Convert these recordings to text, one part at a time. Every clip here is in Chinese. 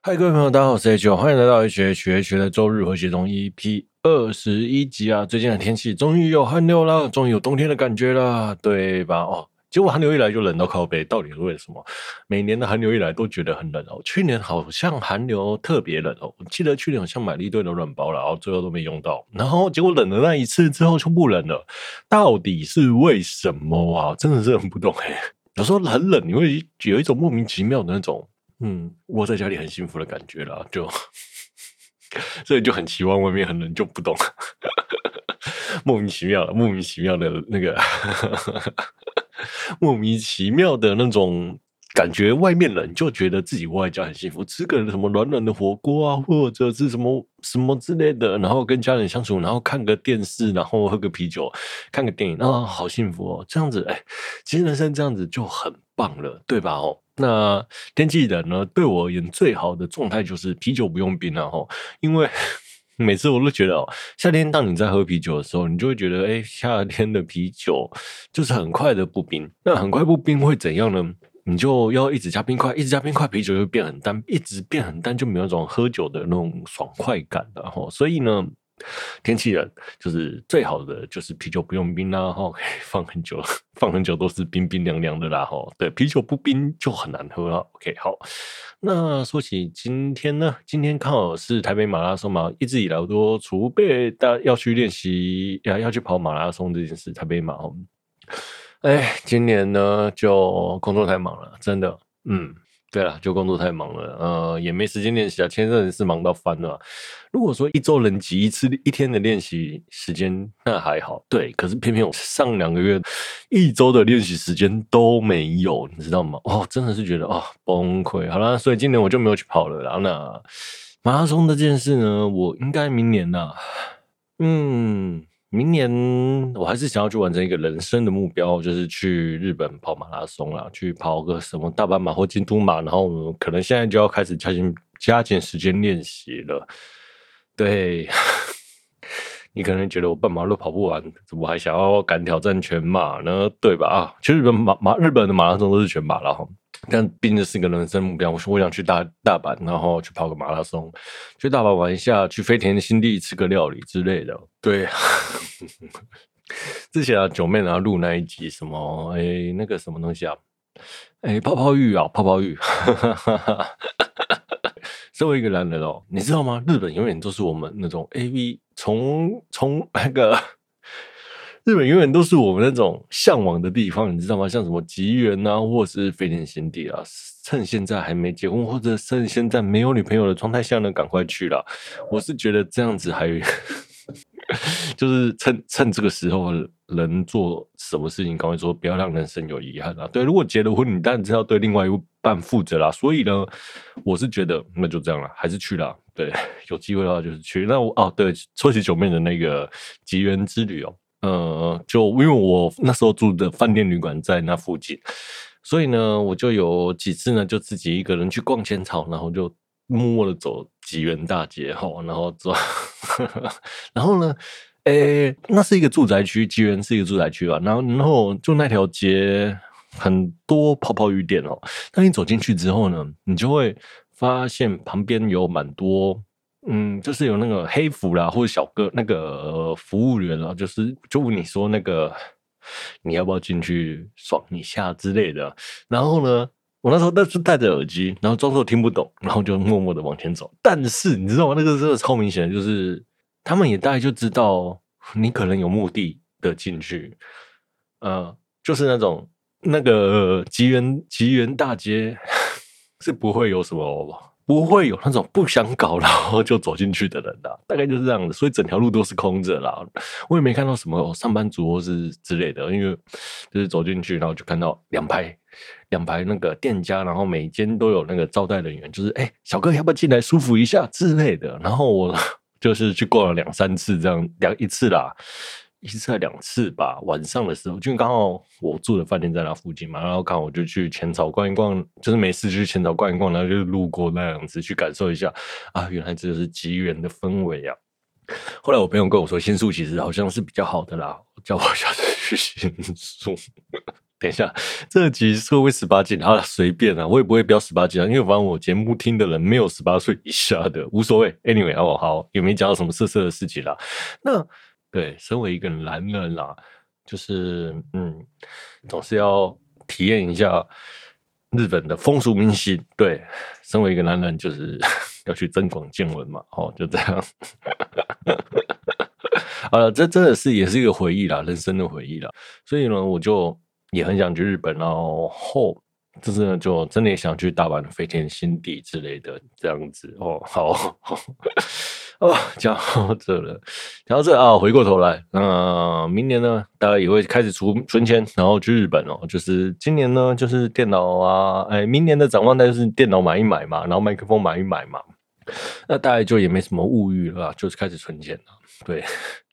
嗨，各位朋友，大家好，我是 H，欢迎来到 H H H 的周日和谐中 EP 二十一集啊！最近的天气终于有寒流了，终于有冬天的感觉了，对吧？哦，结果寒流一来就冷到靠北，到底是为什么？每年的寒流一来都觉得很冷哦。去年好像寒流特别冷哦，我记得去年好像买了一堆的暖包，然后最后都没用到，然后结果冷了那一次之后就不冷了，到底是为什么啊？真的是很不懂哎。有时候很冷，你会有一种莫名其妙的那种。嗯，窝在家里很幸福的感觉啦，就所以就很期望外面很冷，就不懂 莫名其妙的，莫名其妙的那个 莫名其妙的那种感觉，外面冷就觉得自己窝在家很幸福，吃个什么暖暖的火锅啊，或者是什么什么之类的，然后跟家人相处，然后看个电视，然后喝个啤酒，看个电影啊，好幸福哦！这样子，哎，其实人生这样子就很棒了，对吧？哦。那天气冷呢，对我而言最好的状态就是啤酒不用冰了哈，因为 每次我都觉得哦，夏天当你在喝啤酒的时候，你就会觉得哎，夏天的啤酒就是很快的不冰，那很快不冰会怎样呢？你就要一直加冰块，一直加冰块，啤酒就变很淡，一直变很淡，就没有那种喝酒的那种爽快感了哈，所以呢。天气冷，就是最好的就是啤酒不用冰啦，哈，可以放很久，放很久都是冰冰凉凉的啦，哈。对，啤酒不冰就很难喝了。OK，好。那说起今天呢，今天刚好是台北马拉松嘛，一直以来都储备大要去练习，要要去跑马拉松这件事。台北马，哎，今年呢就工作太忙了，真的，嗯。对了，就工作太忙了，呃，也没时间练习啊。前阵子是忙到翻了。如果说一周能挤一次一天的练习时间，那还好。对，可是偏偏我上两个月一周的练习时间都没有，你知道吗？哦，真的是觉得哦崩溃。好了，所以今年我就没有去跑了。然后呢，马拉松这件事呢，我应该明年呢，嗯。明年我还是想要去完成一个人生的目标，就是去日本跑马拉松啦，去跑个什么大阪马或京都马，然后可能现在就要开始加紧加紧时间练习了。对，你可能觉得我半马都跑不完，怎么还想要敢挑战全马呢？对吧？啊，其实日本马马日本的马拉松都是全马了哈。但毕竟是一个人生目标，我说我想去大大阪，然后去跑个马拉松，去大阪玩一下，去飞田新地吃个料理之类的。对，之前啊九妹然后录那一集什么哎那个什么东西啊，哎泡泡浴啊泡泡浴，作为一个男人哦，你知道吗？日本永远都是我们那种 AV 从从那个。日本永远都是我们那种向往的地方，你知道吗？像什么吉原啊，或是飞天新地啊，趁现在还没结婚，或者趁现在没有女朋友的状态下呢，赶快去了。我是觉得这样子还就是趁趁这个时候能做什么事情，赶快说，不要让人生有遗憾啊。对，如果结了婚，你当然是要对另外一半负责啦。所以呢，我是觉得那就这样了，还是去啦。对，有机会的话就是去。那我哦，对，说起九妹的那个吉原之旅哦。呃，就因为我那时候住的饭店旅馆在那附近，所以呢，我就有几次呢，就自己一个人去逛千草，然后就默默的走吉原大街哈，然后走，然后呢，诶、那是一个住宅区，吉原是一个住宅区吧，然后然后就那条街很多泡泡浴店哦，当你走进去之后呢，你就会发现旁边有蛮多。嗯，就是有那个黑服啦，或者小哥那个服务员啦，就是就问你说那个你要不要进去爽一下之类的。然后呢，我那时候那是戴着耳机，然后装作听不懂，然后就默默的往前走。但是你知道吗？那个真的超明显，就是他们也大概就知道你可能有目的的进去。呃，就是那种那个吉原吉原大街 是不会有什么。不会有那种不想搞然后就走进去的人的，大概就是这样的，所以整条路都是空着啦。我也没看到什么上班族或是之类的，因为就是走进去，然后就看到两排两排那个店家，然后每间都有那个招待人员，就是哎，小哥要不要进来舒服一下之类的。然后我就是去逛了两三次这样两一次啦，一次还两次吧。晚上的时候，就刚好我住的饭店在那附近嘛，然后刚好我就去浅草逛一逛，就是没事就去浅草逛一逛，然后就路过那样子去感受一下啊，原来这是吉原的氛围啊。后来我朋友跟我说，新宿其实好像是比较好的啦，叫我下次去新宿。等一下，这集是会十八禁，啊，随便啊，我也不会标十八禁啊，因为反正我节目听的人没有十八岁以下的，无所谓。Anyway，好不好？也没讲到什么色色的事情啦。那对，身为一个男人啦，就是嗯，总是要体验一下日本的风俗民情。对，身为一个男人，就是 要去增广见闻嘛。哦，就这样。好了，这真的是也是一个回忆啦，人生的回忆啦。所以呢，我就。也很想去日本，然后就是呢，就真的也想去大阪的飞天新地之类的这样子哦。好 哦，讲到这了，讲到这啊，回过头来，那、明年呢，大家也会开始出存钱，然后去日本哦。就是今年呢，就是电脑啊，哎，明年的展望，就是电脑买一买嘛，然后麦克风买一买嘛。那大概就也没什么物欲了，就是开始存钱了。对，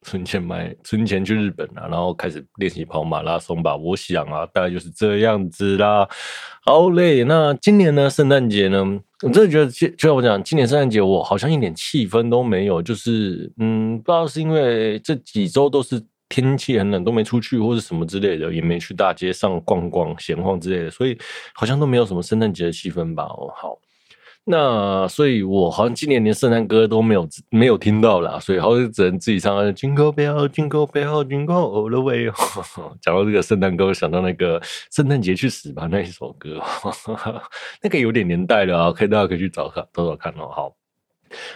存钱买，存钱去日本啊，然后开始练习跑马拉松吧。我想啊，大概就是这样子啦。好嘞，那今年呢，圣诞节呢，我真的觉得，就像我讲，今年圣诞节我好像一点气氛都没有，就是嗯，不知道是因为这几周都是天气很冷，都没出去，或者什么之类的，也没去大街上逛逛、闲晃之类的，所以好像都没有什么圣诞节的气氛吧。哦，好。那所以，我好像今年连圣诞歌都没有没有听到啦，所以好像只能自己唱。Jingle bell, Jingle bell, Jingle all the way。讲到这个圣诞歌，想到那个圣诞节去死吧那一首歌，那个有点年代了啊，可以大家可以去找看，找找看哦。好，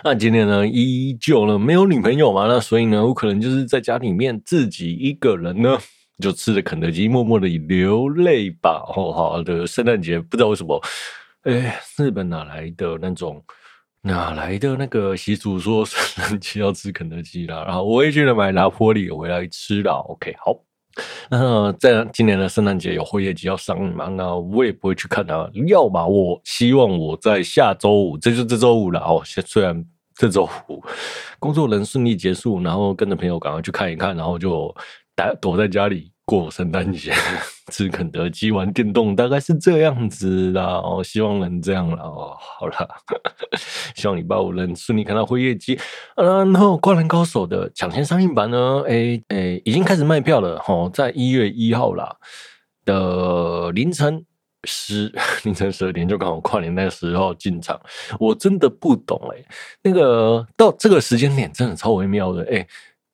那今天呢，依旧呢没有女朋友嘛，那所以呢，我可能就是在家里面自己一个人呢，就吃着肯德基，默默的流泪吧。哦，好的，圣诞节不知道为什么。哎，日本哪来的那种哪来的那个习俗，说圣诞节要吃肯德基啦？然后我也去了买拿坡里回来吃了。OK，好。那在今年的圣诞节有辉夜姬要上映嘛？那我也不会去看它。要么我希望我在下周五，这就这周五了哦。虽然这周五工作能顺利结束，然后跟着朋友赶快去看一看，然后就待躲在家里。过圣诞节吃肯德基玩电动大概是这样子啦，哦，希望能这样啦哦。好了，希望礼拜五能顺利看到辉夜姬。然后《灌篮高手》的抢先上映版呢，哎、欸、哎、欸，已经开始卖票了哦，在一月一号啦的凌晨十 凌晨十二点，就刚好跨年那个时候进场。我真的不懂哎、那个到这个时间点真的超微妙的哎。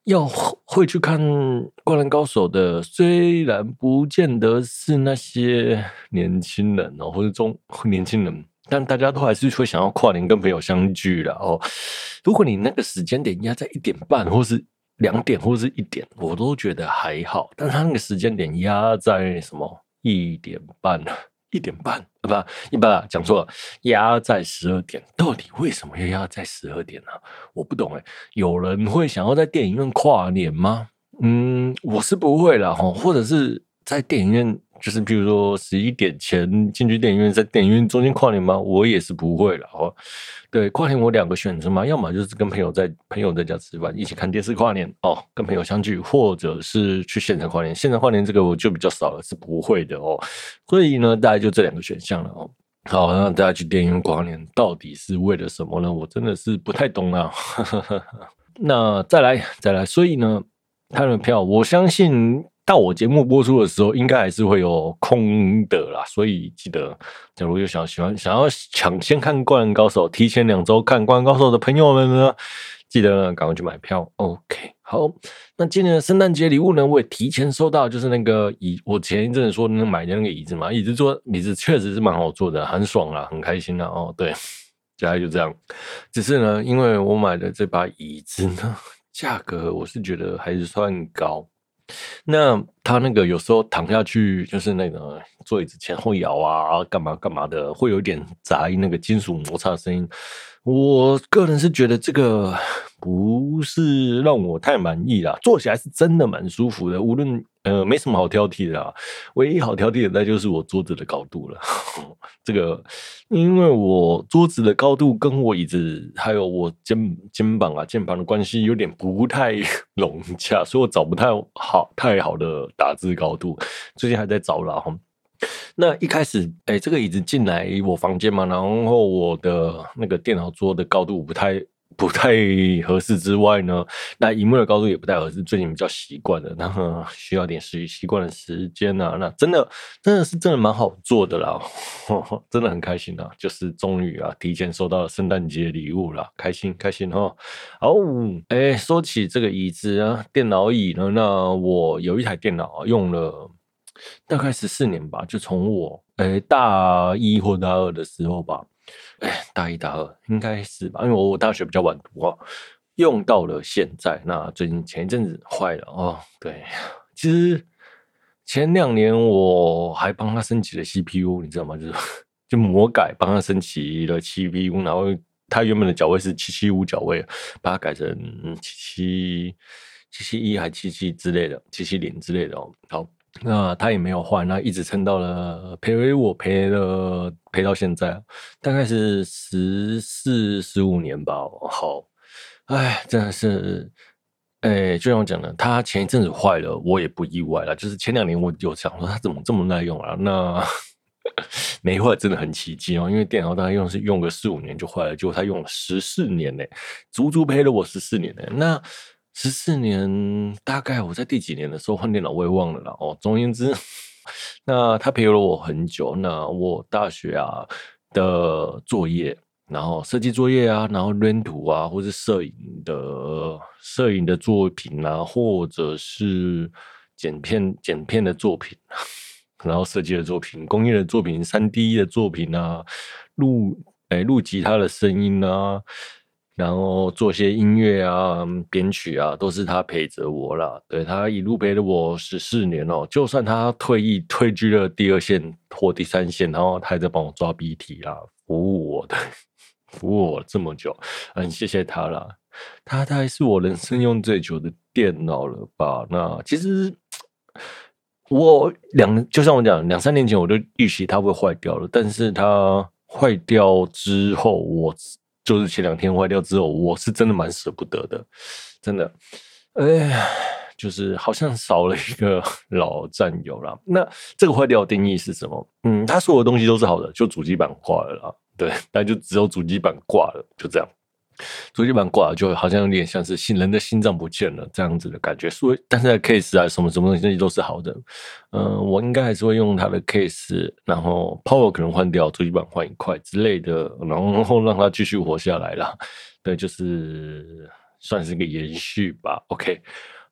要会去看《灌篮高手》的，虽然不见得是那些年轻人哦，或者中年轻人，但大家都还是会想要跨年跟朋友相聚的哦。如果你那个时间点压在一点半，或是两点，或是一点，我都觉得还好。但他那个时间点压在什么一点半？一点半啊，不，一般讲错了，压在十二点，到底为什么要压在十二点呢？我不懂哎，有人会想要在电影院跨年吗？嗯，我是不会啦哈，或者是在电影院。就是比如说十一点前进去电影院，在电影院中间跨年吗？我也是不会了哦。对，跨年我两个选择嘛，要么就是跟朋友在朋友在家吃饭，一起看电视跨年哦，跟朋友相聚，或者是去现场跨年。现场跨年这个我就比较少了，是不会的哦。所以呢，大概就这两个选项了哦。好，那大家去电影院跨年到底是为了什么呢？我真的是不太懂啊。那再来再来，所以呢，他的票我相信。到我节目播出的时候，应该还是会有空的啦，所以记得，假如有想喜欢想要抢先看《灌篮高手》，提前两周看《灌篮高手》的朋友们呢，记得赶快去买票。OK，好，那今年的圣诞节礼物呢，我也提前收到，就是那个椅，我前一阵说能买的那个椅子嘛，椅子坐椅子确实是蛮好坐的，很爽啦，很开心啦。哦，对，接下来就这样。只是呢，因为我买的这把椅子呢，价格我是觉得还是算高。那他那个有时候躺下去，就是那个座椅子前后摇啊，干嘛干嘛的，会有点杂音，那个金属摩擦声音，我个人是觉得这个不是让我太满意啦，坐起来是真的蛮舒服的，无论呃没什么好挑剔的啦，唯一好挑剔的那就是我桌子的高度了。这个因为我桌子的高度跟我椅子还有我肩肩膀啊键盘的关系有点不太 融洽，所以我找不太好太好的打字高度，最近还在找啦。那一开始，哎、这个椅子进来我房间嘛，然后我的那个电脑桌的高度不太不太合适之外呢，那萤幕的高度也不太合适，最近比较习惯了，然后需要点习习惯的时间啊。那真的真的是真的蛮好做的啦，真的很开心啊，就是终于啊提前收到了圣诞节礼物啦，开心开心哈。哦，哎、说起这个椅子啊，电脑椅呢，那我有一台电脑，用了。大概十四年吧，就从我诶、大一或大二的时候吧，诶、大一大二应该是吧，因为我大学比较晚读啊，用到了现在。那最近前一阵子坏了哦，对，其实前两年我还帮他升级了 CPU，你知道吗？就是就魔改帮他升级了 CPU，然后他原本的脚位是七七五脚位，把它改成七七七七一还七七之类的，七七零之类的哦，好。那他也没有换，那一直撑到了陪我陪了陪到现在，大概是十四十五年吧。好，哎，真的是，哎，就像我讲的，他前一阵子坏了，我也不意外了。就是前两年我有想说他怎么这么耐用啊？那 没坏真的很奇迹哦，因为电脑大概用是用个四五年就坏了，结果他用了十四年呢，足足陪了我十四年呢。那。十四年，大概我在第几年的时候换电脑，我也忘了啦。哦，总而言之，那他陪了我很久。那我大学啊的作业，然后设计作业啊，然后认图啊，或是摄影的摄影的作品啊，或者是剪片剪片的作品，然后设计的作品、工业的作品、三 D 的作品啊，录哎录吉他的声音啊。然后做些音乐啊、编曲啊，都是他陪着我啦。对，他一路陪了我十四年哦。就算他退役退居了第二线或第三线，然后他还在帮我抓笔体啦，服务我的，服务我这么久，很谢谢他啦。他大概是我人生用最久的电脑了吧？那其实我两，就像我讲，两三年前我就预期它会坏掉了，但是它坏掉之后，我。就是前两天坏掉之后，我是真的蛮舍不得的，真的，哎呀，就是好像少了一个 老战友啦。那这个坏掉的定义是什么？嗯，他所有东西都是好的，就主机板挂了啦，对，但就只有主机板挂了，就这样。主机板挂了，就好像有点像是心人的心脏不见了这样子的感觉。所以，但是 case 啊，什么什么东西都是好的。嗯、我应该还是会用它的 case，然后 power 可能换掉，主机板换一块之类的，然后让它继续活下来啦。对，就是算是一个延续吧。OK。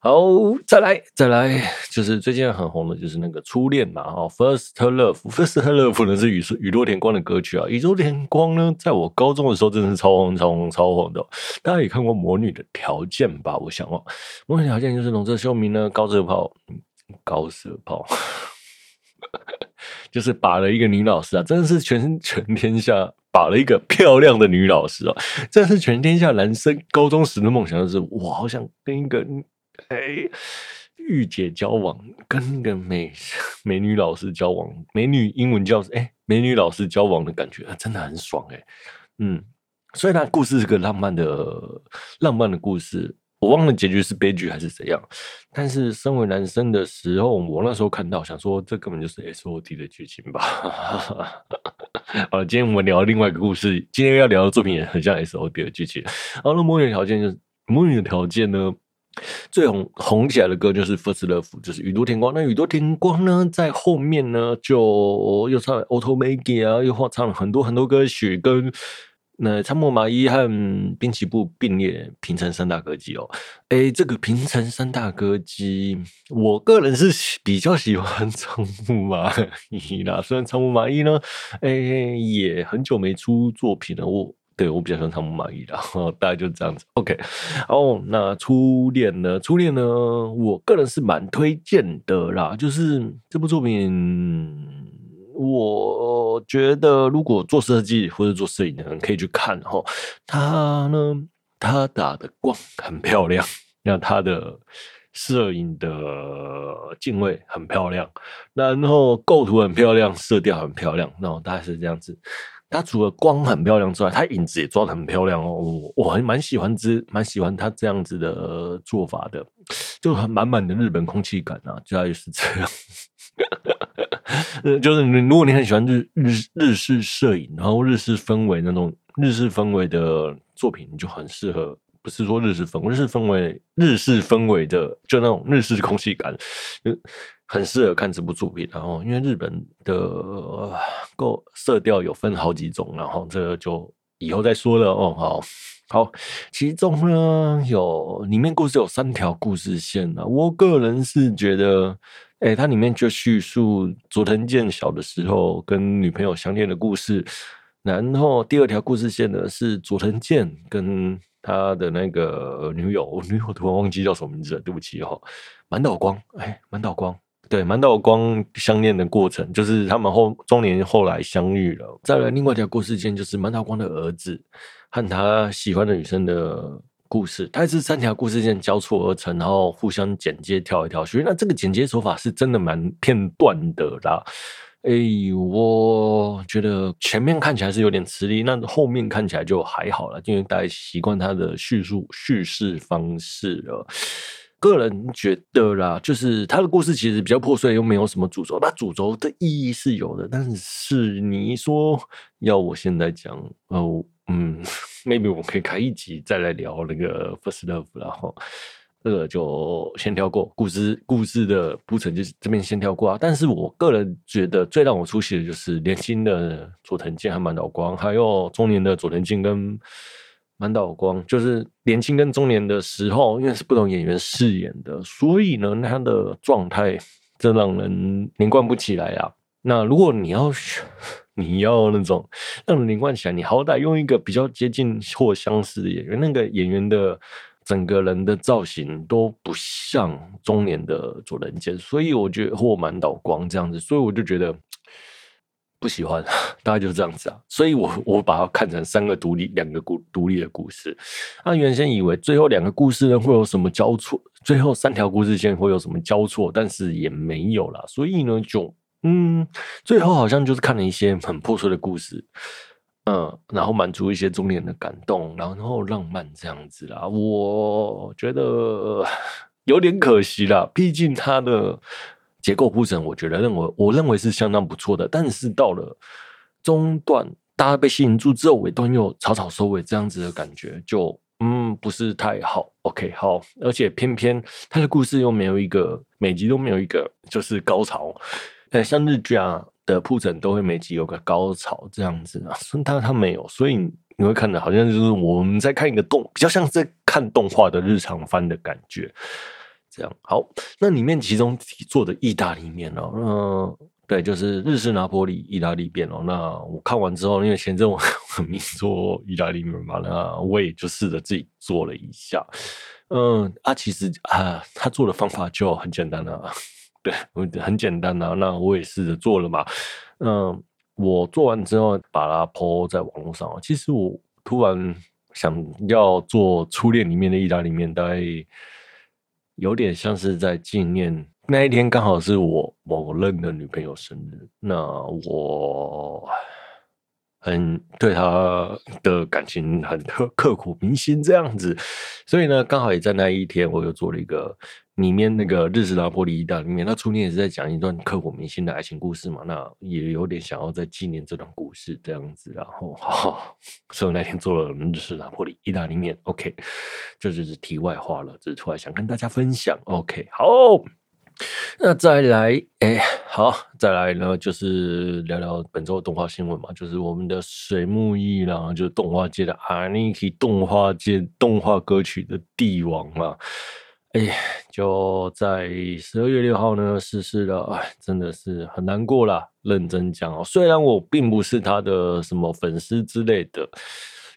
好，再来再来，就是最近很红的，就是那个初恋嘛，哦，First Love，First Love 呢是宇宇多田光的歌曲啊。宇多田光呢，在我高中的时候真的是超红超红超红的，大家也看过《魔女的条件》吧？我想哦，《魔女条件》就是龙泽秀明呢，高射炮，高射炮，就是把了一个女老师啊，真的是全全天下把了一个漂亮的女老师哦，真的是全天下男生高中时的梦想，就是我好想跟一个。哎，御姐交往，跟个美 美女老师交往，美女英文教师，哎，美女老师交往的感觉真的很爽哎。嗯，虽然故事是个浪漫的浪漫的故事，我忘了结局是悲剧还是怎样。但是身为男生的时候，我那时候看到想说，这根本就是 S O D 的剧情吧。好了，今天我们聊另外一个故事，今天要聊的作品也很像 S O D 的剧情。好，那魔女条件就是魔女的条件呢？最红红起来的歌就是《First Love》，就是宇多田光。那宇多田光呢，在后面呢，就又唱《Automaggie》啊，又唱了很多很多歌曲，跟那仓木麻衣和滨崎步并列平成三大歌姬哦。哎，这个平成三大歌姬，我个人是比较喜欢仓木麻衣啦。虽然仓木麻衣呢，哎，也很久没出作品了，我。对，我比较喜欢仓木麻衣的，大概就是这样子。OK，哦，那初恋呢？初恋呢？我个人是蛮推荐的啦。就是这部作品，我觉得如果做设计或者做摄影的人可以去看哈，他呢，他打的光很漂亮，那他的摄影的镜位很漂亮，然后构图很漂亮，色调很漂亮，然后大概是这样子。它除了光很漂亮之外，它影子也抓得很漂亮哦。我我还蛮喜欢这蛮喜欢他这样子的做法的，就很满满的日本空气感啊，就概是这样。就是你如果你很喜欢日日日式摄影，然后日式氛围那种日式氛围的作品，你就很适合。不是说日式氛围，日式氛围日式氛围的就那种日式空气感，就很适合看这部作品。然后因为日本的构色调有分好几种，然后这个就以后再说了哦。好，好，其中呢有里面故事有三条故事线啊。我个人是觉得，哎、它里面就叙述佐藤健小的时候跟女朋友相恋的故事。然后第二条故事线呢是佐藤健跟他的那个女友，女友突然忘记叫什么名字了，对不起哈。满岛光，哎，满岛光，对，满道光相恋的过程，就是他们后中年后来相遇了。再来另外一条故事线，就是满道光的儿子和他喜欢的女生的故事。它是三条故事线交错而成，然后互相剪接跳一跳去。那这个剪接手法是真的蛮片段的啦。哎，我觉得前面看起来是有点吃力，那后面看起来就还好了，因为大家习惯他的叙述叙事方式了。个人觉得啦，就是他的故事其实比较破碎，又没有什么主轴。那主轴的意义是有的，但是你说要我现在讲，哦，嗯，maybe 我可以开一集再来聊那个 First Love，然后。这个就先跳过，故事故事的铺陈就是这边先跳过啊。但是我个人觉得最让我出戏的就是年轻的佐藤健和满岛光，还有中年的佐藤健跟满岛光，就是年轻跟中年的时候，因为是不同演员饰演的，所以呢，他的状态真让人连贯不起来啊。那如果你要 你要那种让人连贯起来，你好歹用一个比较接近或相似的演员，那个演员的。整个人的造型都不像中年的佐藤健，所以我觉得或满岛光这样子，所以我就觉得不喜欢，大概就是这样子啊。所以我我把它看成三个独立、两个故独立的故事。他原先以为最后两个故事呢会有什么交错，最后三条故事线会有什么交错，但是也没有啦。所以呢，就嗯，最后好像就是看了一些很破碎的故事。嗯，然后满足一些中年的感动，然后浪漫这样子啦，我觉得有点可惜啦。毕竟他的结构铺陈，我觉得认为我认为是相当不错的。但是到了中段，大家被吸引住之后，尾段又草草收尾，这样子的感觉就嗯不是太好。OK，好，而且偏偏他的故事又没有一个每集都没有一个就是高潮，呃，像日剧啊。的铺陈都会每集有个高潮这样子啊，但他他没有，所以你会看的好像就是我们在看一个动，比较像在看动画的日常番的感觉。这样好，那里面其中做的意大利面哦，嗯，对，就是日式拿坡里意大利面哦。那我看完之后，因为前阵我 很迷做意大利面嘛，那我也就试着自己做了一下。嗯，啊，其实啊，他做的方法就很简单了啊。对，很简单、啊。那我也试着做了嘛。嗯，我做完之后把它抛在网络上。其实我突然想要做初恋里面的意大利面，大概有点像是在纪念那一天，刚好是我某任的女朋友生日。那我很对她的感情很刻刻骨铭心这样子，所以呢，刚好也在那一天，我又做了一个。里面那个日式拿破里意大利面，那初恋也是在讲一段刻骨铭心的爱情故事嘛，那也有点想要再纪念这段故事这样子，然后，好，所以那天做了日式拿破里意大利面，OK，这就是题外话了，只是突然想跟大家分享，OK，好，那再来，哎，好，再来呢，就是聊聊本周的动画新闻嘛，就是我们的水木一郎，就是动画界的 Aniki，动画界动画歌曲的帝王嘛。哎，就在十二月六号呢，逝世了，哎，真的是很难过啦。认真讲哦，虽然我并不是他的什么粉丝之类的，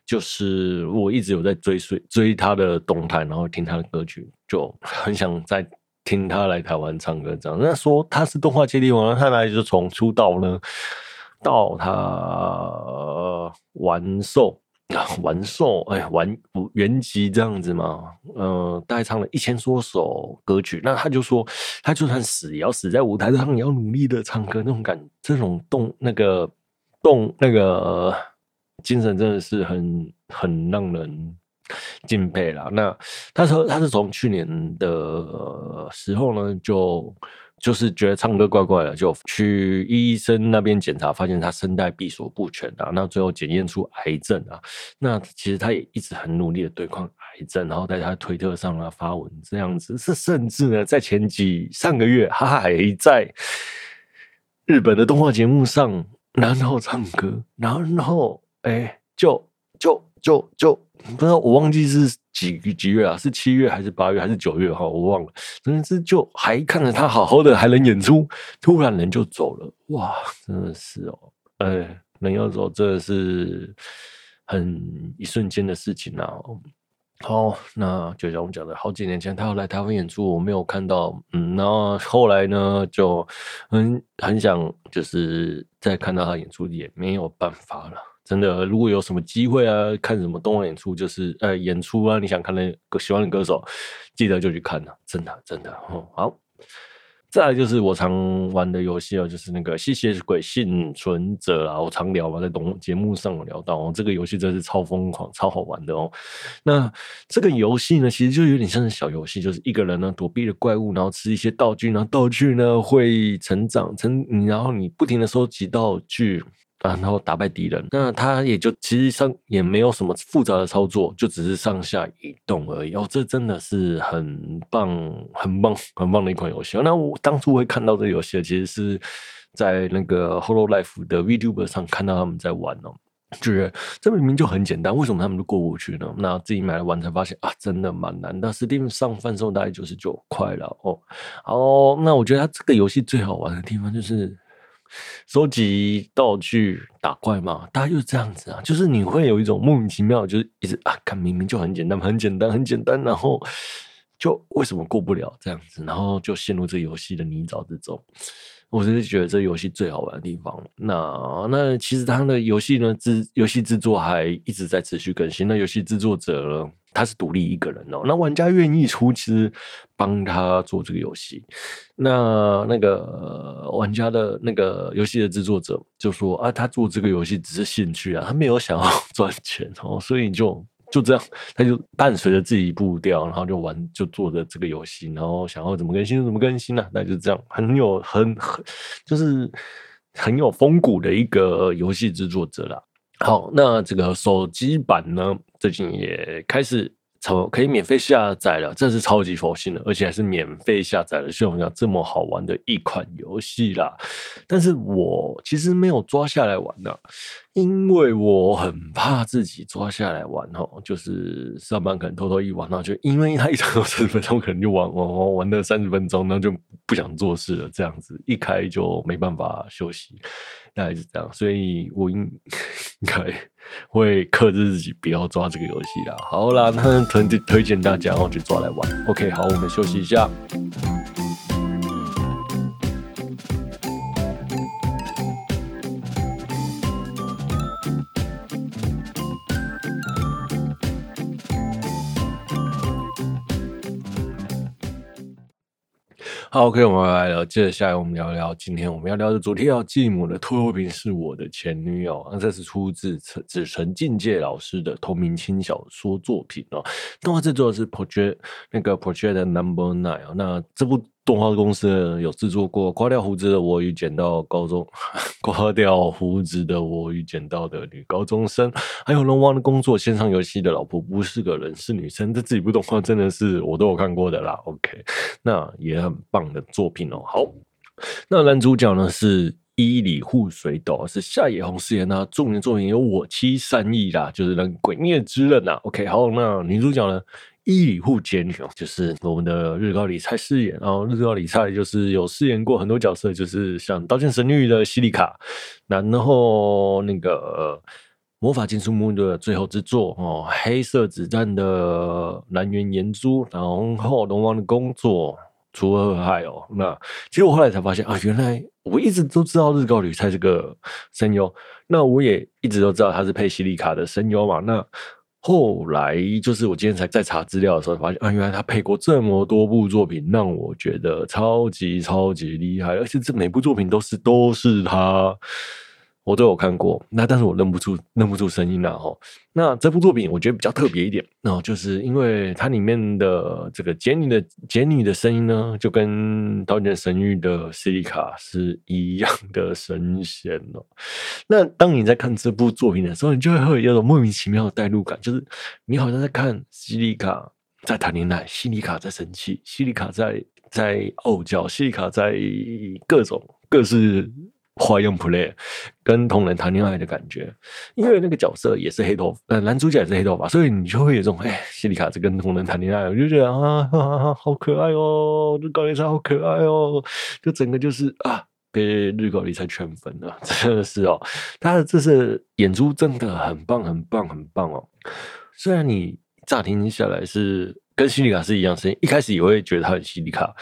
就是我一直有在追随追他的动态，然后听他的歌曲，就很想再听他来台湾唱歌这样。那说他是动画界帝王，他哪里就从出道呢，到他完寿。啊，完寿哎，玩原籍这样子嘛，呃，大概唱了一千多首歌曲，那他就说，他就算死也要死在舞台上，也要努力的唱歌，那种感，这种动那个动那个精神真的是很很让人敬佩啦。那他说他是从去年的时候呢就。就是觉得唱歌怪怪的，就去医生那边检查，发现他声带闭锁不全啊。那最后检验出癌症啊。那其实他也一直很努力的对抗癌症，然后在他推特上啊发文这样子。是甚至呢，在前几上个月，他还在日本的动画节目上，然后唱歌，然后然后哎，就就就就不知道我忘记是。几几月啊？是七月还是八月还是九月？哈，我忘了。真的是就还看着他好好的还能演出，突然人就走了，哇！真的是哦，哎，人要走真的是很一瞬间的事情啊。好，那就像我们讲的，好几年前他要来台湾演出，我没有看到，嗯，然后后来呢，就很很想就是再看到他演出，也没有办法了。真的，如果有什么机会啊，看什么动画演出，就是呃演出啊，你想看的喜欢的歌手，记得就去看了，真的真的。嗯，好，再来就是我常玩的游戏啊，就是那个吸血鬼幸存者啊，我常聊嘛，在动节目上有聊到哦，这个游戏真是超疯狂、超好玩的哦。那这个游戏呢，其实就有点像是小游戏，就是一个人呢躲避了怪物，然后吃一些道具，然后道具呢会成长成，然后你不停的收集道具。然后打败敌人，那他也就其实上也没有什么复杂的操作，就只是上下移动而已。哦，这真的是很棒、很棒、很棒的一款游戏。那我当初会看到这个游戏，其实是在那个 Hololive 的 VTuber 上看到他们在玩哦，就是这明明就很简单，为什么他们都过不去呢？那自己买来玩才发现啊，真的蛮难的。Steam 上贩售大概九十九块了哦。哦，那我觉得它这个游戏最好玩的地方就是。收集道具打怪嘛，大家就是这样子啊，就是你会有一种莫名其妙，就是一直啊，看明明就很简单，很简单，很简单，然后就为什么过不了这样子，然后就陷入这游戏的泥沼之中。我真是觉得这游戏最好玩的地方。那那其实他的游戏呢，制游戏制作还一直在持续更新。那游戏制作者呢，他是独立一个人哦。那玩家愿意出资帮他做这个游戏。那那个玩家的那个游戏的制作者就说啊，他做这个游戏只是兴趣啊，他没有想要赚钱哦，所以就。就这样，他就伴随着自己步调，然后就玩，就做着这个游戏，然后想要怎么更新就怎么更新呢、啊？那就这样，很有很很就是很有风骨的一个游戏制作者啦。好，那这个手机版呢，最近也开始超。可以免费下载了，这是超级佛心的，而且还是免费下载了。像我们讲这么好玩的一款游戏啦，但是我其实没有抓下来玩呢，因为我很怕自己抓下来玩哦，就是上班可能偷偷一玩，然后就因为他一场有三十分钟，可能就玩玩玩玩了三十分钟，然后就不想做事了，这样子一开就没办法休息。大概是这样，所以我应 应该会克制自己，不要抓这个游戏啦。好啦，那推推荐大家哦去抓来玩。OK，好，我们休息一下。好，OK，我们来了。接着下来，我们聊聊今天我们要聊的主题。要继母的拖油瓶是我的前女友，那这是出自陈子辰境界老师的同名轻小说作品哦。动画制作是 Project 那个 Project Number Nine 哦。那这部。动画公司有制作过《刮掉胡子的我与剪刀高中》，刮掉胡子的我与剪刀的女高中生，还有龙王的工作，线上游戏的老婆不是个人是女生，这几部动画真的是我都有看过的啦。OK，那也很棒的作品哦。好，那男主角呢是伊里户水斗，是夏野弘饰演的，著名作品有《我妻善逸》啦，就是那个《鬼灭之刃》呐。OK，好，那女主角呢？伊里户结女就是我们的日高里菜饰演，然后日高里菜就是有饰演过很多角色，就是像《刀剑神域》的西里卡，然后那个《魔法禁书目》的最后之作哦，《黑色子弹》的岚原研珠，然后龙王的工作。楚河汉海哦。那其实我后来才发现啊，原来我一直都知道日高里菜这个声优，那我也一直都知道他是配西里卡的声优嘛。那后来就是我今天才在查资料的时候发现啊，原来他配过这么多部作品，让我觉得超级超级厉害，而且这每部作品都是都是他。我都有看过，那但是我认不出认不出声音了吼。那这部作品我觉得比较特别一点，那就是因为它里面的这个杰尼的杰尼的声音呢，就跟《刀剑神域》的西里卡是一样的声线哦。那当你在看这部作品的时候，你就会会有种莫名其妙的代入感，就是你好像在看西里卡在谈恋爱，西里卡在生气，西里卡在在傲娇，西里卡在各种各式。花样 play 跟同人谈恋爱的感觉，因为那个角色也是黑头发，呃，男主角也是黑头发，所以你就会有这种哎，西里卡在跟同人谈恋爱，我就觉得啊，好可爱哦，日高里菜好可爱哦，就整个就是啊，被日高里菜圈粉了，真的是哦，他的这次演出真的很棒，很棒，很棒哦。虽然你乍听下来是跟西里卡是一样声音，一开始也会觉得他很西里卡。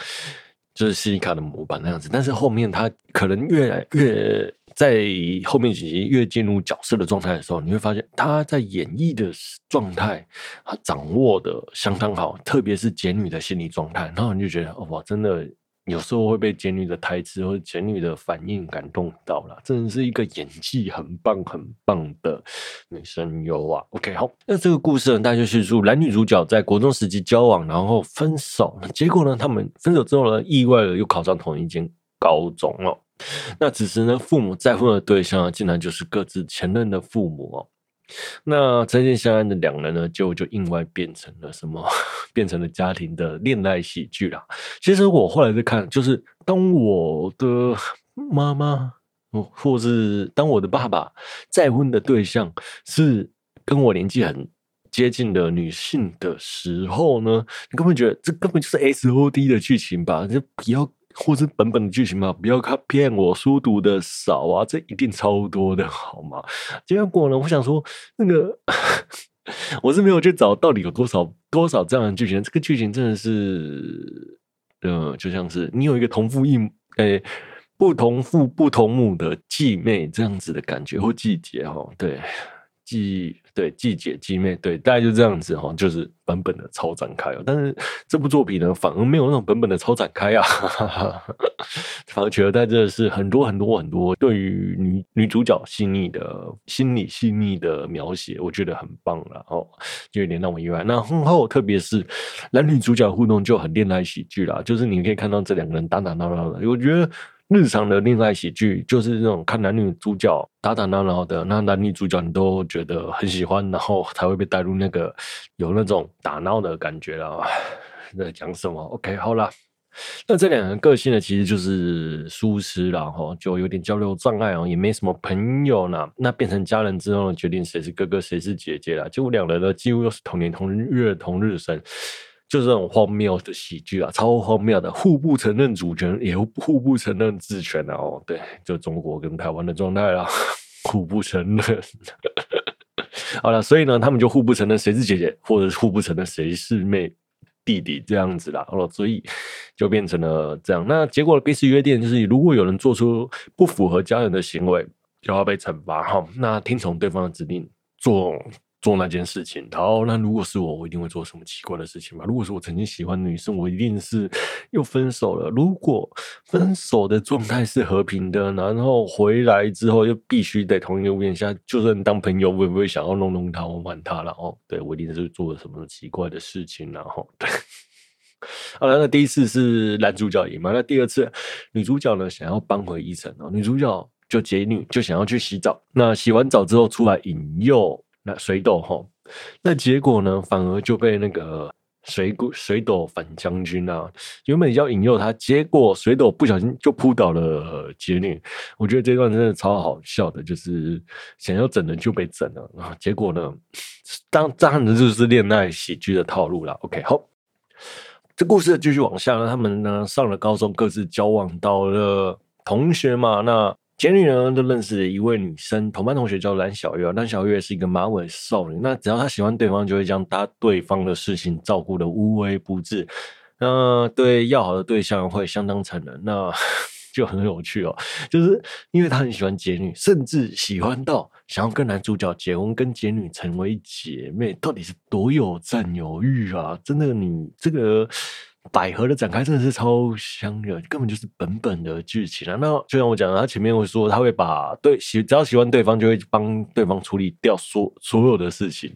就是西里卡的模板那样子，但是后面他可能越来越在后面几集越进入角色的状态的时候，你会发现他在演绎的状态，他掌握的相当好，特别是简女的心理状态，然后你就觉得哇，真的。有时候会被简女的台词或者简女的反应感动到了，真的是一个演技很棒很棒的女声优啊。OK，好，那这个故事呢，大家就叙述男女主角在国中时期交往，然后分手，结果呢，他们分手之后呢，意外的又考上同一间高中哦。那此时呢，父母再婚的对象竟然就是各自前任的父母哦。那真心相爱的两人呢，就就意外变成了什么？变成了家庭的恋爱喜剧啦。其实我后来在看，就是当我的妈妈，或是当我的爸爸再婚的对象是跟我年纪很接近的女性的时候呢，你根本觉得这根本就是 S O D 的剧情吧？就不要。或是本本的剧情嘛，不要看骗我，书读的少啊，这一定超多的好吗？结果呢，我想说那个 我是没有去找到底有多少多少这样的剧情，这个剧情真的是，呃，就像是你有一个同父异母，诶，不同父不同母的继妹这样子的感觉或季节哈，对。季对季姐季妹对，大概就这样子哈，就是本本的超展开哦。但是这部作品呢，反而没有那种本本的超展开啊，哈哈，反而取而代之的是很多很多很多对于女女主角细腻的心理细腻的描写，我觉得很棒了哦，就有点让我意外。那婚后特别是男女主角互动就很恋爱喜剧啦，就是你可以看到这两个人打打闹闹的，我觉得。日常的恋爱喜剧就是那种看男女主角打打闹闹的，那男女主角你都觉得很喜欢，然后才会被带入那个有那种打闹的感觉了。在讲什么？OK，好啦，那这两个人个性呢，其实就是书痴，然后就有点交流障碍哦，也没什么朋友呢。那变成家人之后呢，决定谁是哥哥谁是姐姐了。结果两人呢，几乎又是同年同月同日生。就是这种荒谬的喜剧啊，超荒谬的，互不承认主权，也互不承认治权啊！哦，对，就中国跟台湾的状态啦，互不承认。好了，所以呢，他们就互不承认谁是姐姐，或者互不承认谁是妹弟弟这样子啦。哦，所以就变成了这样。那结果彼此约定就是，如果有人做出不符合家人的行为，就要被惩罚哈。那听从对方的指令做。做那件事情，好，那如果是我，我一定会做什么奇怪的事情吧？如果是我曾经喜欢的女生，我一定是又分手了。如果分手的状态是和平的，然后回来之后又必须得同一个屋檐下，就算当朋友，我也不会想要弄弄她、玩玩她了？哦，对，我一定是做了什么奇怪的事情，然后对。好了，那第一次是男主角赢嘛？那第二次女主角呢，想要扳回一城哦，女主角就杰女就想要去洗澡，那洗完澡之后出来引诱。那水斗齁，那结果呢？反而就被那个水水斗反将军啊，原本要引诱他，结果水斗不小心就扑倒了杰女。我觉得这段真的超好笑的，就是想要整人就被整了啊！结果呢，当这样子就是恋爱喜剧的套路了。OK，好，这故事继续往下呢，他们呢上了高中，各自交往到了同学嘛，那。前女呢，都认识了一位女生，同班同学叫蓝小月。蓝小月是一个马尾少女，那只要她喜欢对方，就会将搭对方的事情照顾得无微不至。那对要好的对象会相当残忍，那 就很有趣哦。就是因为他很喜欢解女，甚至喜欢到想要跟男主角结婚，跟解女成为姐妹，到底是多有占有欲啊！真的，你这个。百合的展开真的是超香的，根本就是本本的剧情啊！那就像我讲的，他前面会说他会把对喜只要喜欢对方，就会帮对方处理掉所所有的事情，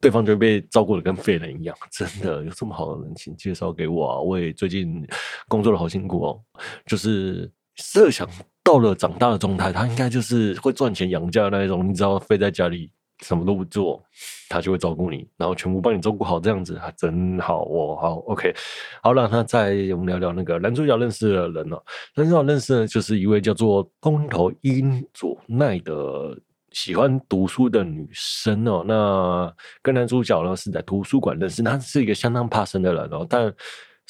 对方就会被照顾的跟废人一样。真的有这么好的人，请介绍给我啊！我也最近工作的好辛苦哦，就是设想到了长大的状态，他应该就是会赚钱养家的那一种，你知道废在家里。什么都不做，他就会照顾你，然后全部帮你照顾好，这样子还真好哦。好，OK，好了，那再我们聊聊那个男主角认识的人哦。男主角认识的就是一位叫做空头英佐奈的喜欢读书的女生哦。那跟男主角呢是在图书馆认识，他是一个相当怕生的人哦，但。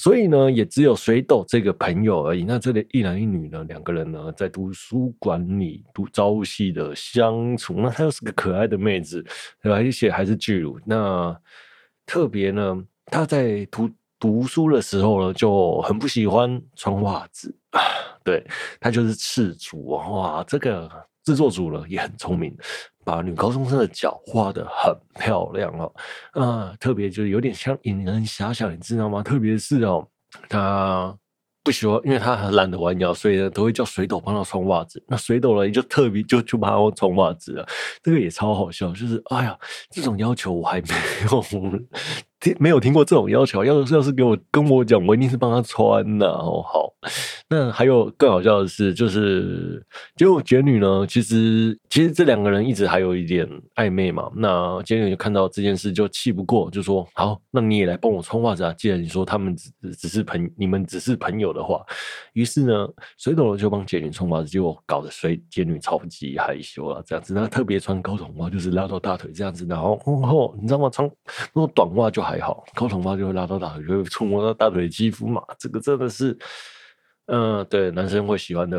所以呢，也只有水斗这个朋友而已。那这里一男一女呢，两个人呢在图书馆里读朝夕的相处。那她又是个可爱的妹子，对吧？而且还是巨乳。那特别呢，她在读读书的时候呢，就很不喜欢穿袜子啊。对，她就是赤足。哇，这个制作组呢也很聪明。把女高中生的脚画得很漂亮哦，啊，特别就是有点像引人遐想，你知道吗？特别是哦，他不喜欢，因为他很懒得弯腰，所以呢都会叫水斗帮他穿袜子。那水斗呢就特别 就就帮他穿袜子了，这个也超好笑。就是哎呀，这种要求我还没有听没有听过这种要求，要是要是给我跟我讲，我一定是帮他穿的哦。好。那还有更好笑的是，就是结果解女呢，其实其实这两个人一直还有一点暧昧嘛。那杰女就看到这件事就气不过，就说：“好，那你也来帮我穿袜子啊！既然你说他们只只是朋，你们只是朋友的话。”于是呢，水斗就帮杰女穿袜子，结果搞得水杰女超级害羞啊，这样子。那特别穿高筒袜，就是拉到大腿这样子。然后，然后你知道吗？穿那种短袜就还好，高头发就会拉到大腿，就会触摸到大腿肌肤嘛。这个真的是。嗯，对，男生会喜欢的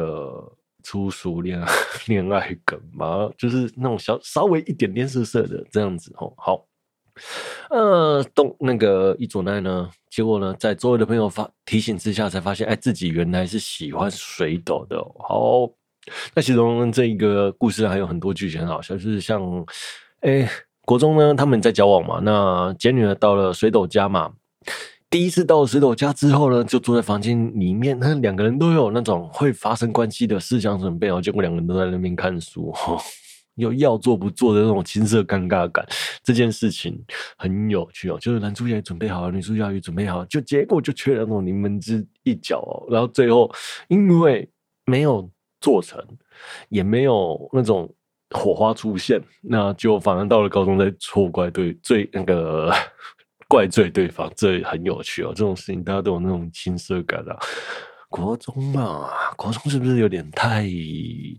粗俗恋爱 恋爱梗嘛，就是那种小稍微一点点色色的这样子哦。好，呃，动那个一左奈呢，结果呢，在周围的朋友发提醒之下，才发现，哎，自己原来是喜欢水斗的。好，那其中这一个故事还有很多剧情很好笑，就是像，哎，国中呢，他们在交往嘛，那杰女儿到了水斗家嘛。第一次到水斗家之后呢，就坐在房间里面，那两个人都有那种会发生关系的思想准备哦。结果两个人都在那边看书，有要做不做的那种青涩尴尬感。这件事情很有趣哦，就是男主角也准备好了，女主角也准备好，就结果就缺了那种临门之一脚哦。然后最后因为没有做成，也没有那种火花出现，那就反而到了高中再错怪对最那个。怪罪对方，这很有趣哦。这种事情大家都有那种青涩感啊。国中嘛，国中是不是有点太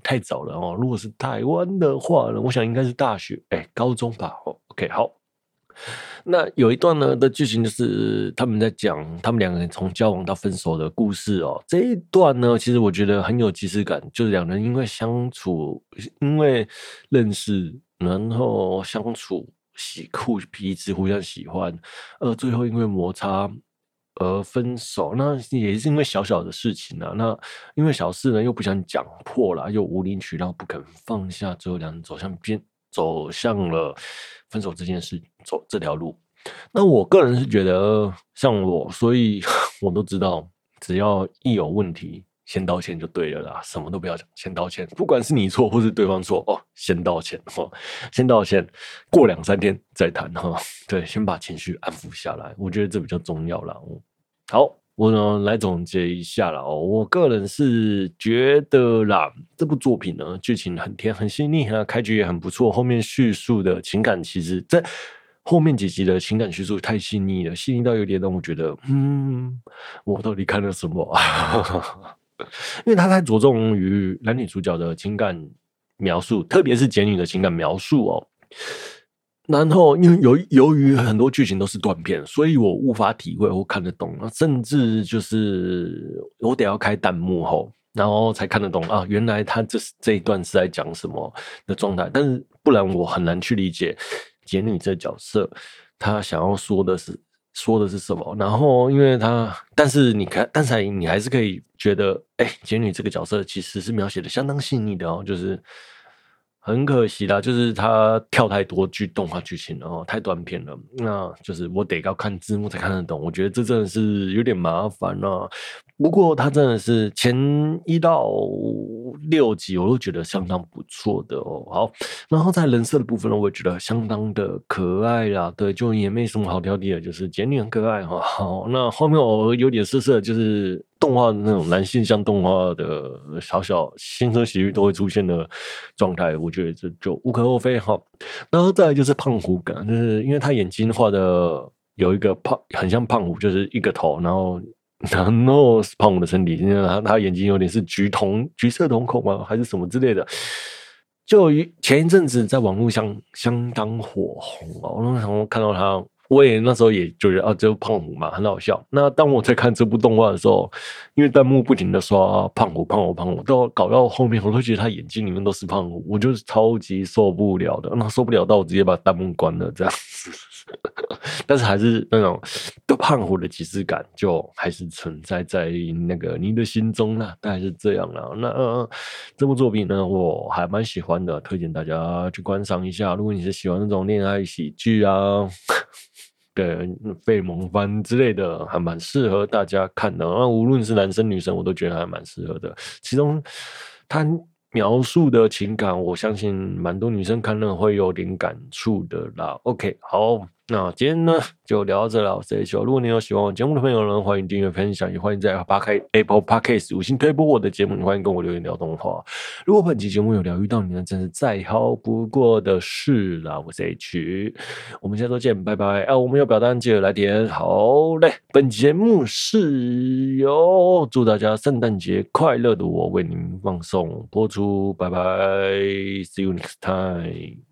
太早了哦？如果是台湾的话呢，我想应该是大学，哎，高中吧。哦，OK，好。那有一段呢的剧情就是他们在讲他们两个人从交往到分手的故事哦。这一段呢，其实我觉得很有即视感，就是两人因为相处，因为认识，然后相处。喜互彼此互相喜欢，呃，最后因为摩擦而分手，那也是因为小小的事情啊。那因为小事呢，又不想讲破了，又无理取闹，不肯放下，最后两人走向边，走向了分手这件事，走这条路。那我个人是觉得，像我，所以 我都知道，只要一有问题。先道歉就对了啦，什么都不要讲，先道歉，不管是你错或是对方错哦，先道歉哦，先道歉，过两三天再谈哈，对，先把情绪安抚下来，我觉得这比较重要啦。好，我呢来总结一下了哦，我个人是觉得啦，这部作品呢剧情很甜很细腻啊，开局也很不错，后面叙述的情感其实在后面几集的情感叙述太细腻了，细腻到有点让我觉得，嗯，我到底看了什么？因为他太着重于男女主角的情感描述，特别是解女的情感描述哦。然后，因为由由于很多剧情都是断片，所以我无法体会或看得懂，甚至就是我得要开弹幕后，然后才看得懂啊。原来他这这一段是在讲什么的状态，但是不然我很难去理解解女这角色，他想要说的是说的是什么。然后，因为他，但是你看，但是你还是可以觉得，哎，简女这个角色其实是描写的相当细腻的哦，就是。很可惜啦，就是他跳太多剧动画剧情了哦，太短片了。那就是我得要看字幕才看得懂，我觉得这真的是有点麻烦了。不过他真的是前一到六集我都觉得相当不错的哦。好，然后在人设的部分呢，我也觉得相当的可爱啦。对，就也没什么好挑剔的，就是简女很可爱哈。好，那后面我有点色色，就是。动画的那种男性向动画的小小轻声细语都会出现的状态，我觉得这就无可厚非哈。然后再来就是胖虎感，就是因为他眼睛画的有一个胖，很像胖虎，就是一个头，然后然后胖虎的身体，因为他他眼睛有点是橘瞳橘色瞳孔吗？还是什么之类的？就前一阵子在网络上相当火红啊，然后看到他。我也那时候也觉得啊，这个胖虎嘛很好笑。那当我在看这部动画的时候，因为弹幕不停的刷胖虎、胖虎、胖虎，到搞到后面，我都觉得他眼睛里面都是胖虎，我就是超级受不了的。那受不了到我直接把弹幕关了这样。但是还是那种都胖虎的即视感，就还是存在在那个你的心中啦。大概是这样啦。那、呃、这部作品呢，我还蛮喜欢的，推荐大家去观赏一下。如果你是喜欢那种恋爱喜剧啊。对，费尔蒙番之类的还蛮适合大家看的。那无论是男生女生，我都觉得还蛮适合的。其中他描述的情感，我相信蛮多女生看了会有点感触的啦。OK，好。那今天呢就聊到这了，我是 H。如果你有喜欢我节目的朋友呢，欢迎订阅分享，也欢迎在 Apple Podcast 五星推播我的节目，也欢迎跟我留言聊动画。如果本期节目有疗愈到你呢，真是再好不过的事了。我是 H，我们下周见，拜拜。啊，我们有表单记得来填。好嘞，本节目是由祝大家圣诞节快乐的我为您放送播出，拜拜，See you next time。